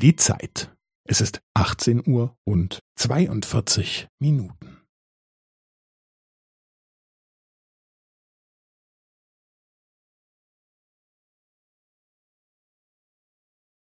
Die Zeit. Es ist 18 Uhr und 42 Minuten.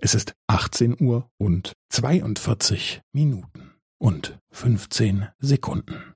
Es ist 18 Uhr und 42 Minuten und 15 Sekunden.